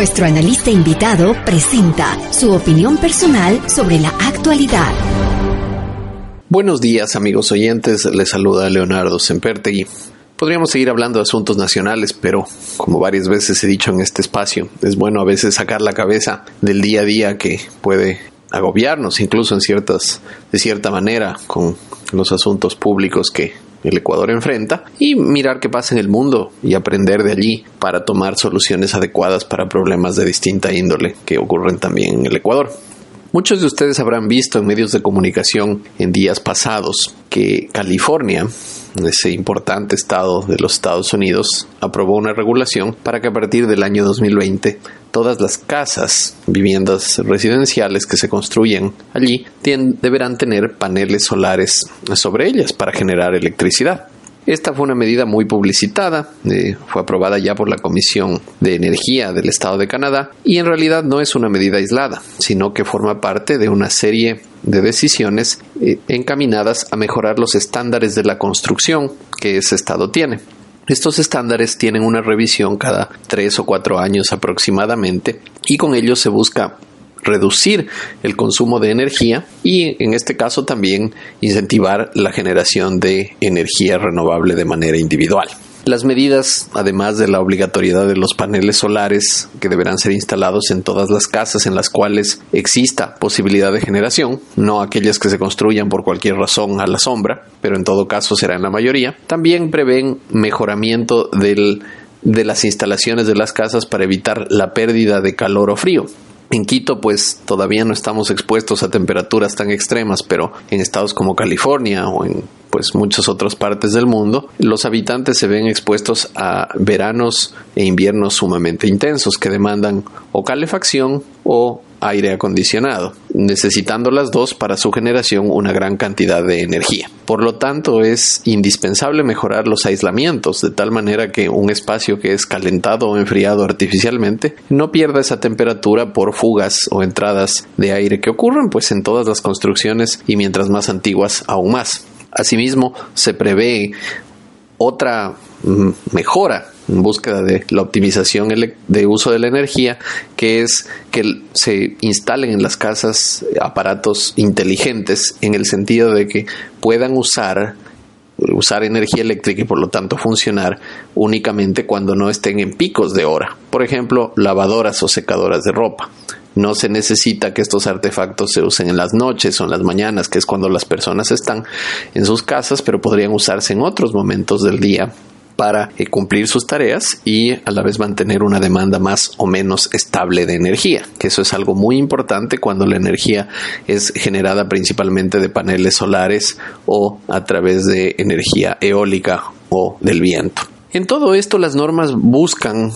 Nuestro analista invitado presenta su opinión personal sobre la actualidad. Buenos días amigos oyentes, les saluda Leonardo Sempertegui. Podríamos seguir hablando de asuntos nacionales, pero como varias veces he dicho en este espacio, es bueno a veces sacar la cabeza del día a día que puede agobiarnos, incluso en ciertas, de cierta manera, con los asuntos públicos que el Ecuador enfrenta y mirar qué pasa en el mundo y aprender de allí para tomar soluciones adecuadas para problemas de distinta índole que ocurren también en el Ecuador. Muchos de ustedes habrán visto en medios de comunicación en días pasados que California, ese importante estado de los Estados Unidos, aprobó una regulación para que a partir del año 2020 todas las casas, viviendas residenciales que se construyen allí deberán tener paneles solares sobre ellas para generar electricidad. Esta fue una medida muy publicitada, eh, fue aprobada ya por la Comisión de Energía del Estado de Canadá y en realidad no es una medida aislada, sino que forma parte de una serie de decisiones eh, encaminadas a mejorar los estándares de la construcción que ese Estado tiene. Estos estándares tienen una revisión cada tres o cuatro años aproximadamente y con ellos se busca reducir el consumo de energía y en este caso también incentivar la generación de energía renovable de manera individual. Las medidas, además de la obligatoriedad de los paneles solares que deberán ser instalados en todas las casas en las cuales exista posibilidad de generación, no aquellas que se construyan por cualquier razón a la sombra, pero en todo caso será en la mayoría, también prevén mejoramiento del, de las instalaciones de las casas para evitar la pérdida de calor o frío. En Quito, pues todavía no estamos expuestos a temperaturas tan extremas, pero en estados como California o en pues muchas otras partes del mundo, los habitantes se ven expuestos a veranos e inviernos sumamente intensos que demandan o calefacción o aire acondicionado, necesitando las dos para su generación una gran cantidad de energía. Por lo tanto, es indispensable mejorar los aislamientos de tal manera que un espacio que es calentado o enfriado artificialmente no pierda esa temperatura por fugas o entradas de aire que ocurren pues en todas las construcciones y mientras más antiguas aún más. Asimismo, se prevé otra mm, mejora en búsqueda de la optimización de uso de la energía, que es que se instalen en las casas aparatos inteligentes en el sentido de que puedan usar usar energía eléctrica y por lo tanto funcionar únicamente cuando no estén en picos de hora. Por ejemplo, lavadoras o secadoras de ropa. No se necesita que estos artefactos se usen en las noches o en las mañanas, que es cuando las personas están en sus casas, pero podrían usarse en otros momentos del día para eh, cumplir sus tareas y a la vez mantener una demanda más o menos estable de energía, que eso es algo muy importante cuando la energía es generada principalmente de paneles solares o a través de energía eólica o del viento. En todo esto las normas buscan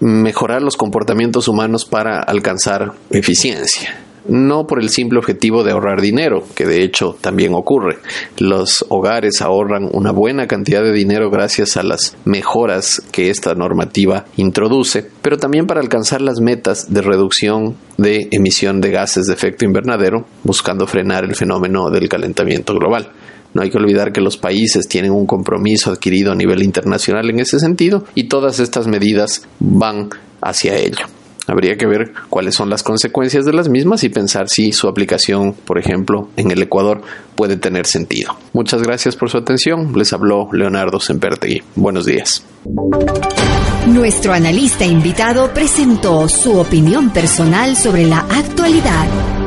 mejorar los comportamientos humanos para alcanzar eficiencia no por el simple objetivo de ahorrar dinero, que de hecho también ocurre. Los hogares ahorran una buena cantidad de dinero gracias a las mejoras que esta normativa introduce, pero también para alcanzar las metas de reducción de emisión de gases de efecto invernadero, buscando frenar el fenómeno del calentamiento global. No hay que olvidar que los países tienen un compromiso adquirido a nivel internacional en ese sentido y todas estas medidas van hacia ello. Habría que ver cuáles son las consecuencias de las mismas y pensar si su aplicación, por ejemplo, en el Ecuador puede tener sentido. Muchas gracias por su atención. Les habló Leonardo Sempertegui. Buenos días. Nuestro analista invitado presentó su opinión personal sobre la actualidad.